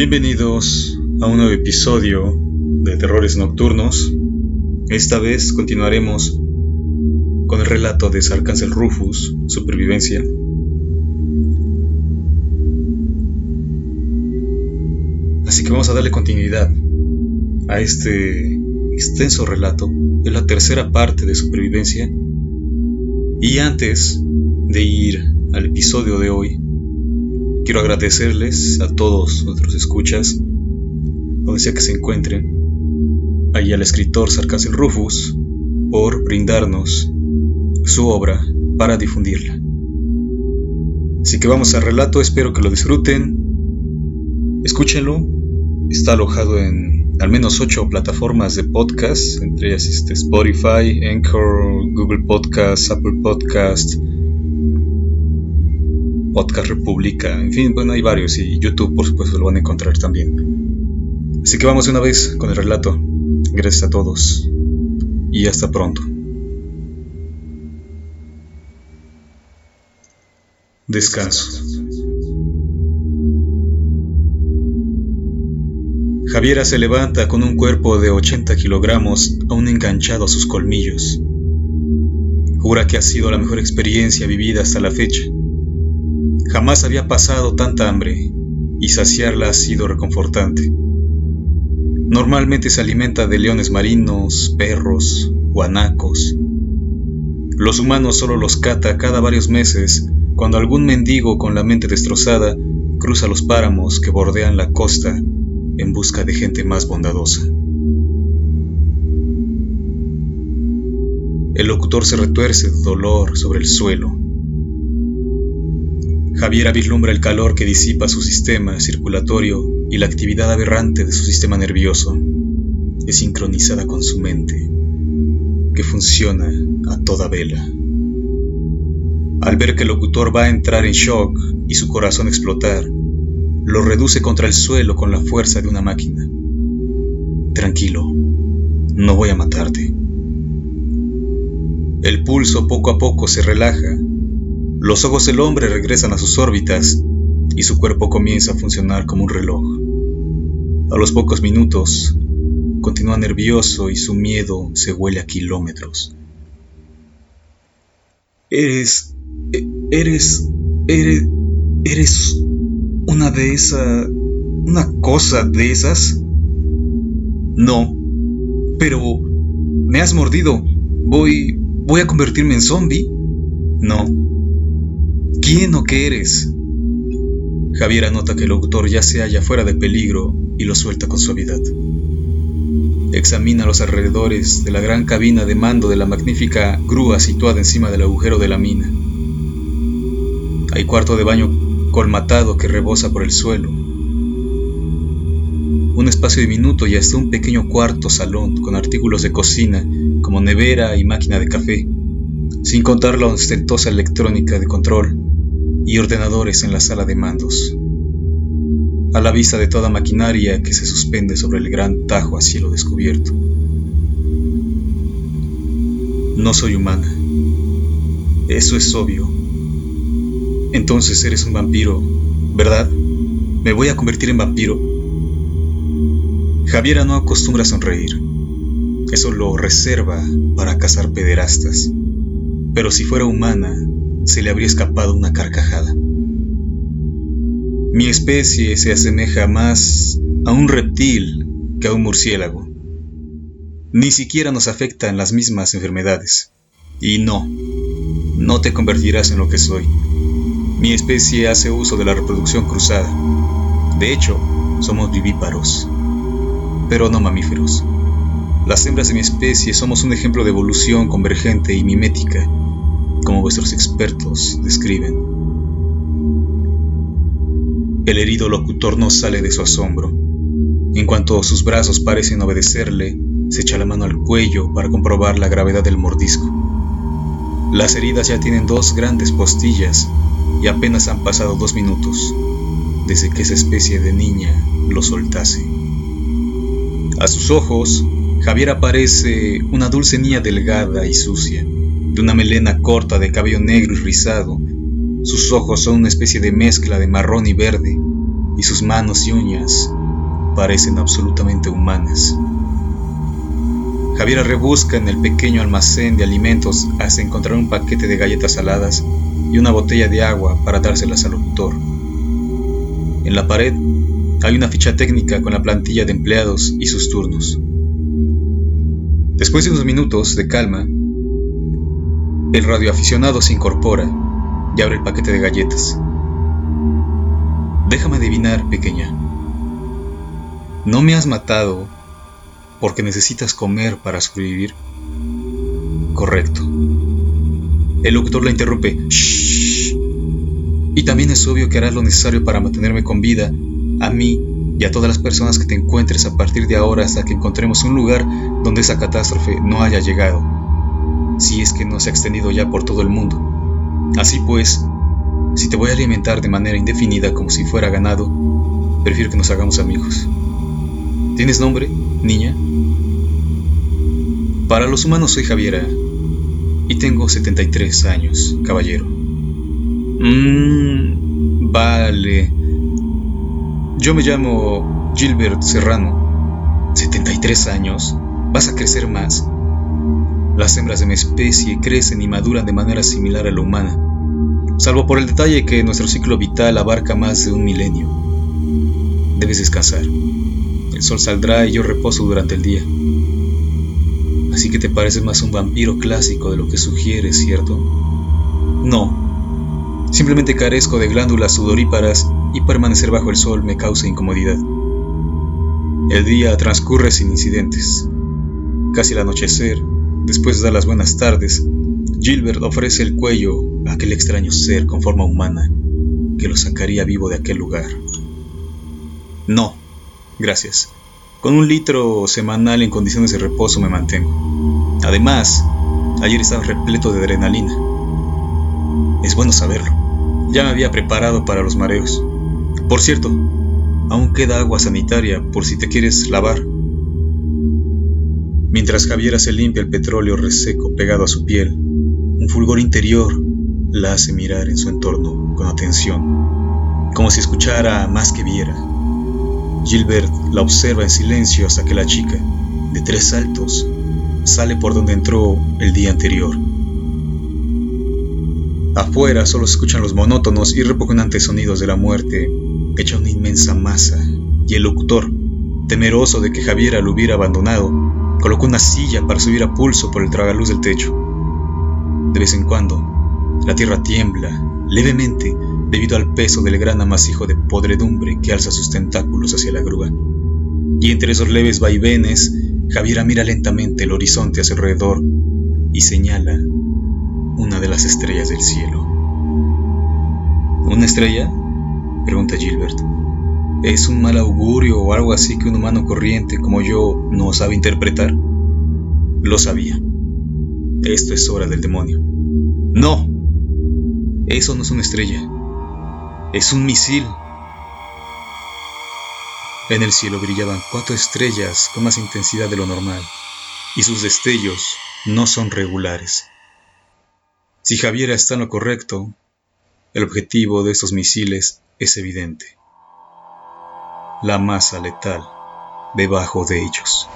Bienvenidos a un nuevo episodio de Terrores Nocturnos. Esta vez continuaremos con el relato de Sarcáncel Rufus, Supervivencia. Así que vamos a darle continuidad a este extenso relato. Es la tercera parte de Supervivencia. Y antes de ir al episodio de hoy, Quiero agradecerles a todos nuestros escuchas, donde sea que se encuentren, y al escritor Sarcáncel Rufus por brindarnos su obra para difundirla. Así que vamos al relato, espero que lo disfruten. Escúchenlo, está alojado en al menos ocho plataformas de podcast, entre ellas este, Spotify, Anchor, Google Podcast, Apple Podcast, Podcast República, en fin, bueno, hay varios y YouTube por supuesto lo van a encontrar también. Así que vamos una vez con el relato. Gracias a todos y hasta pronto. Descanso. Javiera se levanta con un cuerpo de 80 kilogramos aún enganchado a sus colmillos. Jura que ha sido la mejor experiencia vivida hasta la fecha. Jamás había pasado tanta hambre y saciarla ha sido reconfortante. Normalmente se alimenta de leones marinos, perros, guanacos. Los humanos solo los cata cada varios meses cuando algún mendigo con la mente destrozada cruza los páramos que bordean la costa en busca de gente más bondadosa. El locutor se retuerce de dolor sobre el suelo Javiera vislumbra el calor que disipa su sistema circulatorio y la actividad aberrante de su sistema nervioso es sincronizada con su mente, que funciona a toda vela. Al ver que el locutor va a entrar en shock y su corazón explotar, lo reduce contra el suelo con la fuerza de una máquina. Tranquilo, no voy a matarte. El pulso poco a poco se relaja los ojos del hombre regresan a sus órbitas y su cuerpo comienza a funcionar como un reloj. A los pocos minutos, continúa nervioso y su miedo se huele a kilómetros. Eres... eres... eres... eres una de esas... una cosa de esas. No, pero... me has mordido. Voy... voy a convertirme en zombie. No, ¿Quién o qué eres? Javier anota que el locutor ya se halla fuera de peligro y lo suelta con suavidad. Examina los alrededores de la gran cabina de mando de la magnífica grúa situada encima del agujero de la mina. Hay cuarto de baño colmatado que rebosa por el suelo. Un espacio diminuto y hasta un pequeño cuarto salón con artículos de cocina como nevera y máquina de café, sin contar la ostentosa electrónica de control y ordenadores en la sala de mandos, a la vista de toda maquinaria que se suspende sobre el gran tajo a cielo descubierto. No soy humana. Eso es obvio. Entonces eres un vampiro, ¿verdad? Me voy a convertir en vampiro. Javiera no acostumbra a sonreír. Eso lo reserva para cazar pederastas. Pero si fuera humana, se le habría escapado una carcajada. Mi especie se asemeja más a un reptil que a un murciélago. Ni siquiera nos afectan las mismas enfermedades. Y no, no te convertirás en lo que soy. Mi especie hace uso de la reproducción cruzada. De hecho, somos vivíparos, pero no mamíferos. Las hembras de mi especie somos un ejemplo de evolución convergente y mimética como vuestros expertos describen. El herido locutor no sale de su asombro. En cuanto sus brazos parecen obedecerle, se echa la mano al cuello para comprobar la gravedad del mordisco. Las heridas ya tienen dos grandes postillas y apenas han pasado dos minutos desde que esa especie de niña lo soltase. A sus ojos, Javier aparece una dulce niña delgada y sucia de una melena corta de cabello negro y rizado. Sus ojos son una especie de mezcla de marrón y verde, y sus manos y uñas parecen absolutamente humanas. Javiera rebusca en el pequeño almacén de alimentos hasta encontrar un paquete de galletas saladas y una botella de agua para dárselas al locutor. En la pared hay una ficha técnica con la plantilla de empleados y sus turnos. Después de unos minutos de calma, el radioaficionado se incorpora y abre el paquete de galletas. Déjame adivinar, pequeña. ¿No me has matado porque necesitas comer para sobrevivir? Correcto. El locutor la interrumpe. ¡Shh! Y también es obvio que harás lo necesario para mantenerme con vida, a mí y a todas las personas que te encuentres a partir de ahora hasta que encontremos un lugar donde esa catástrofe no haya llegado, si es que no se ha extendido ya por todo el mundo. Así pues, si te voy a alimentar de manera indefinida como si fuera ganado, prefiero que nos hagamos amigos. ¿Tienes nombre, niña? Para los humanos soy Javiera y tengo 73 años, caballero. Mmm, vale. Yo me llamo Gilbert Serrano. ¿73 años? ¿Vas a crecer más? Las hembras de mi especie crecen y maduran de manera similar a la humana, salvo por el detalle que nuestro ciclo vital abarca más de un milenio. Debes descansar. El sol saldrá y yo reposo durante el día. Así que te pareces más un vampiro clásico de lo que sugieres, ¿cierto? No. Simplemente carezco de glándulas sudoríparas y permanecer bajo el sol me causa incomodidad. El día transcurre sin incidentes. Casi al anochecer, Después de las buenas tardes, Gilbert ofrece el cuello a aquel extraño ser con forma humana que lo sacaría vivo de aquel lugar. No, gracias. Con un litro semanal en condiciones de reposo me mantengo. Además, ayer estaba repleto de adrenalina. Es bueno saberlo. Ya me había preparado para los mareos. Por cierto, aún queda agua sanitaria por si te quieres lavar. Mientras Javiera se limpia el petróleo reseco pegado a su piel, un fulgor interior la hace mirar en su entorno con atención, como si escuchara más que viera. Gilbert la observa en silencio hasta que la chica, de tres saltos, sale por donde entró el día anterior. Afuera solo se escuchan los monótonos y repugnantes sonidos de la muerte, hecha una inmensa masa, y el locutor, temeroso de que Javiera lo hubiera abandonado, Colocó una silla para subir a pulso por el tragaluz del techo. De vez en cuando, la tierra tiembla levemente debido al peso del gran amasijo de podredumbre que alza sus tentáculos hacia la grúa. Y entre esos leves vaivenes, Javiera mira lentamente el horizonte a su alrededor y señala una de las estrellas del cielo. ¿Una estrella? pregunta Gilbert. ¿Es un mal augurio o algo así que un humano corriente como yo no sabe interpretar? Lo sabía. Esto es obra del demonio. No. Eso no es una estrella. Es un misil. En el cielo brillaban cuatro estrellas con más intensidad de lo normal, y sus destellos no son regulares. Si Javiera está en lo correcto, el objetivo de estos misiles es evidente la masa letal debajo de ellos.